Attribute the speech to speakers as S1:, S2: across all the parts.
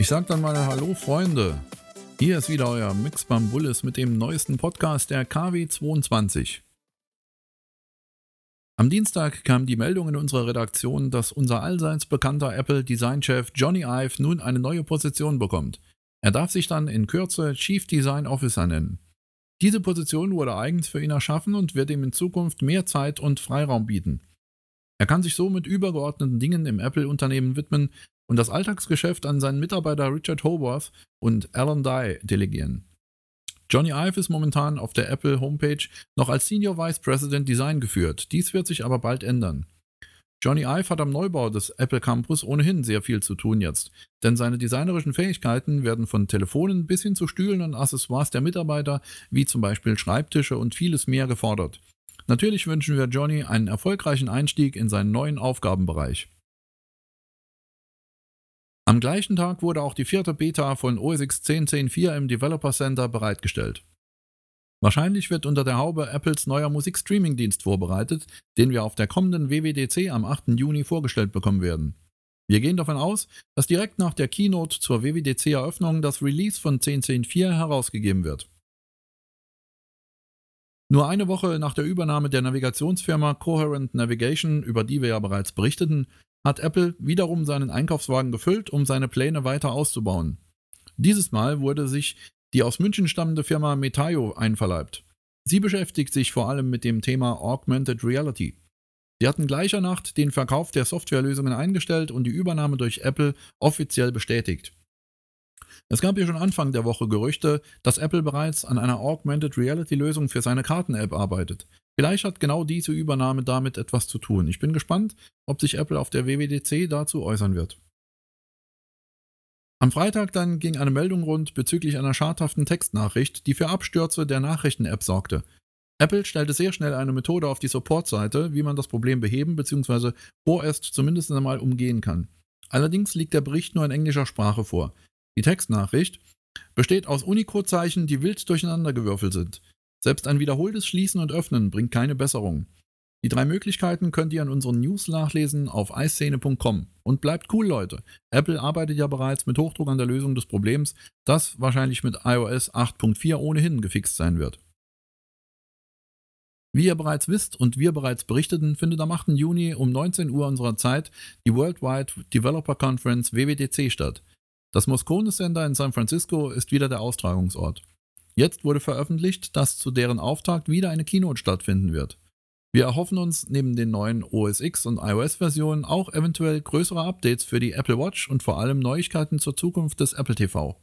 S1: Ich sag dann mal Hallo Freunde. Hier ist wieder euer Mix Bullis mit dem neuesten Podcast der KW22. Am Dienstag kam die Meldung in unserer Redaktion, dass unser allseits bekannter Apple-Designchef Johnny Ive nun eine neue Position bekommt. Er darf sich dann in Kürze Chief Design Officer nennen. Diese Position wurde eigens für ihn erschaffen und wird ihm in Zukunft mehr Zeit und Freiraum bieten. Er kann sich so mit übergeordneten Dingen im Apple-Unternehmen widmen und das Alltagsgeschäft an seinen Mitarbeiter Richard Howarth und Alan Dye delegieren. Johnny Ive ist momentan auf der Apple Homepage noch als Senior Vice President Design geführt. Dies wird sich aber bald ändern. Johnny Ive hat am Neubau des Apple Campus ohnehin sehr viel zu tun jetzt, denn seine designerischen Fähigkeiten werden von Telefonen bis hin zu Stühlen und Accessoires der Mitarbeiter, wie zum Beispiel Schreibtische und vieles mehr gefordert. Natürlich wünschen wir Johnny einen erfolgreichen Einstieg in seinen neuen Aufgabenbereich. Am gleichen Tag wurde auch die vierte Beta von OS X 10.10.4 im Developer Center bereitgestellt. Wahrscheinlich wird unter der Haube Apples neuer Musikstreaming-Dienst vorbereitet, den wir auf der kommenden WWDC am 8. Juni vorgestellt bekommen werden. Wir gehen davon aus, dass direkt nach der Keynote zur WWDC-Eröffnung das Release von 10.10.4 herausgegeben wird. Nur eine Woche nach der Übernahme der Navigationsfirma Coherent Navigation, über die wir ja bereits berichteten, hat Apple wiederum seinen Einkaufswagen gefüllt, um seine Pläne weiter auszubauen. Dieses Mal wurde sich die aus München stammende Firma Metaio einverleibt. Sie beschäftigt sich vor allem mit dem Thema Augmented Reality. Sie hatten gleicher Nacht den Verkauf der Softwarelösungen eingestellt und die Übernahme durch Apple offiziell bestätigt. Es gab ja schon Anfang der Woche Gerüchte, dass Apple bereits an einer Augmented Reality Lösung für seine Karten-App arbeitet. Vielleicht hat genau diese Übernahme damit etwas zu tun. Ich bin gespannt, ob sich Apple auf der WWDC dazu äußern wird. Am Freitag dann ging eine Meldung rund bezüglich einer schadhaften Textnachricht, die für Abstürze der Nachrichten-App sorgte. Apple stellte sehr schnell eine Methode auf die Support-Seite, wie man das Problem beheben bzw. vorerst zumindest einmal umgehen kann. Allerdings liegt der Bericht nur in englischer Sprache vor. Die Textnachricht besteht aus Unicode-Zeichen, die wild durcheinandergewürfelt sind. Selbst ein wiederholtes Schließen und Öffnen bringt keine Besserung. Die drei Möglichkeiten könnt ihr an unseren News nachlesen auf eiszene.com. Und bleibt cool, Leute. Apple arbeitet ja bereits mit Hochdruck an der Lösung des Problems, das wahrscheinlich mit iOS 8.4 ohnehin gefixt sein wird. Wie ihr bereits wisst und wir bereits berichteten, findet am 8. Juni um 19 Uhr unserer Zeit die Worldwide Developer Conference WWDC statt. Das Moscone Center in San Francisco ist wieder der Austragungsort. Jetzt wurde veröffentlicht, dass zu deren Auftakt wieder eine Keynote stattfinden wird. Wir erhoffen uns neben den neuen OS X und iOS-Versionen auch eventuell größere Updates für die Apple Watch und vor allem Neuigkeiten zur Zukunft des Apple TV.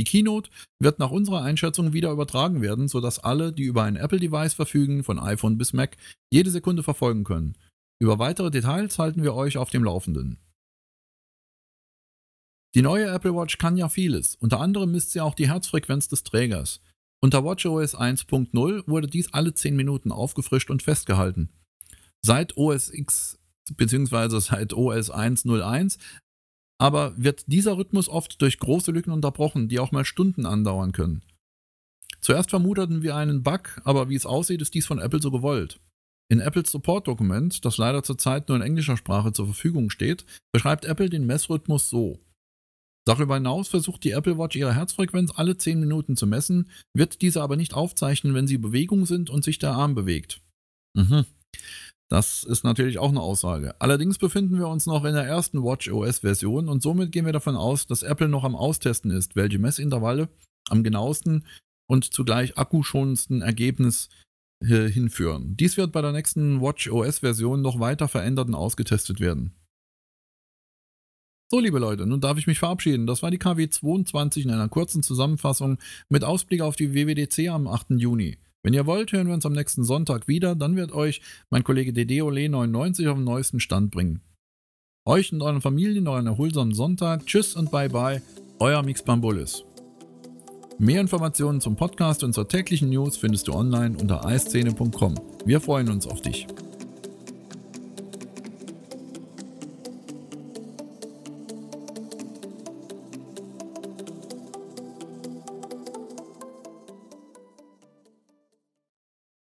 S1: Die Keynote wird nach unserer Einschätzung wieder übertragen werden, sodass alle, die über ein Apple-Device verfügen, von iPhone bis Mac, jede Sekunde verfolgen können. Über weitere Details halten wir euch auf dem Laufenden. Die neue Apple Watch kann ja vieles, unter anderem misst sie auch die Herzfrequenz des Trägers. Unter WatchOS 1.0 wurde dies alle 10 Minuten aufgefrischt und festgehalten. Seit OS X bzw. seit OS 1.01 aber wird dieser Rhythmus oft durch große Lücken unterbrochen, die auch mal Stunden andauern können. Zuerst vermuteten wir einen Bug, aber wie es aussieht, ist dies von Apple so gewollt. In Apples Support-Dokument, das leider zurzeit nur in englischer Sprache zur Verfügung steht, beschreibt Apple den Messrhythmus so. Darüber hinaus versucht die Apple Watch ihre Herzfrequenz alle 10 Minuten zu messen, wird diese aber nicht aufzeichnen, wenn sie Bewegung sind und sich der Arm bewegt. Mhm. Das ist natürlich auch eine Aussage. Allerdings befinden wir uns noch in der ersten Watch OS Version und somit gehen wir davon aus, dass Apple noch am Austesten ist, welche Messintervalle am genauesten und zugleich akkuschonendsten Ergebnis äh, hinführen. Dies wird bei der nächsten Watch OS Version noch weiter verändert und ausgetestet werden. So, liebe Leute, nun darf ich mich verabschieden. Das war die KW 22 in einer kurzen Zusammenfassung mit Ausblick auf die WWDC am 8. Juni. Wenn ihr wollt, hören wir uns am nächsten Sonntag wieder. Dann wird euch mein Kollege DDOLE99 auf den neuesten Stand bringen. Euch und euren Familien noch einen erholsamen Sonntag. Tschüss und bye bye. Euer Mix Bambulis. Mehr Informationen zum Podcast und zur täglichen News findest du online unter eiszene.com. Wir freuen uns auf dich.